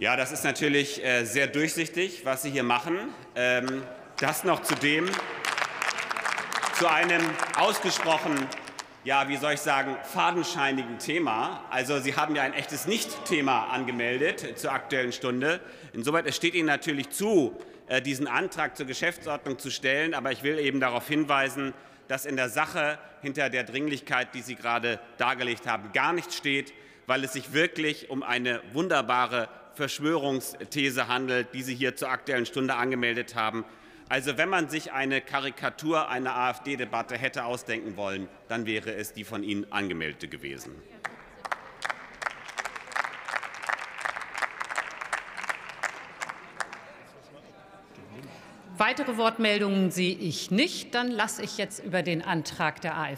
Ja, das ist natürlich äh, sehr durchsichtig, was Sie hier machen. Ähm, das noch zudem zu einem ausgesprochen, ja, wie soll ich sagen, fadenscheinigen Thema. Also Sie haben ja ein echtes Nicht-Thema angemeldet zur Aktuellen Stunde. Insoweit es steht Ihnen natürlich zu, äh, diesen Antrag zur Geschäftsordnung zu stellen. Aber ich will eben darauf hinweisen, dass in der Sache hinter der Dringlichkeit, die Sie gerade dargelegt haben, gar nichts steht, weil es sich wirklich um eine wunderbare Verschwörungsthese handelt, die Sie hier zur Aktuellen Stunde angemeldet haben. Also wenn man sich eine Karikatur einer AfD-Debatte hätte ausdenken wollen, dann wäre es die von Ihnen angemeldete gewesen. Weitere Wortmeldungen sehe ich nicht. Dann lasse ich jetzt über den Antrag der AfD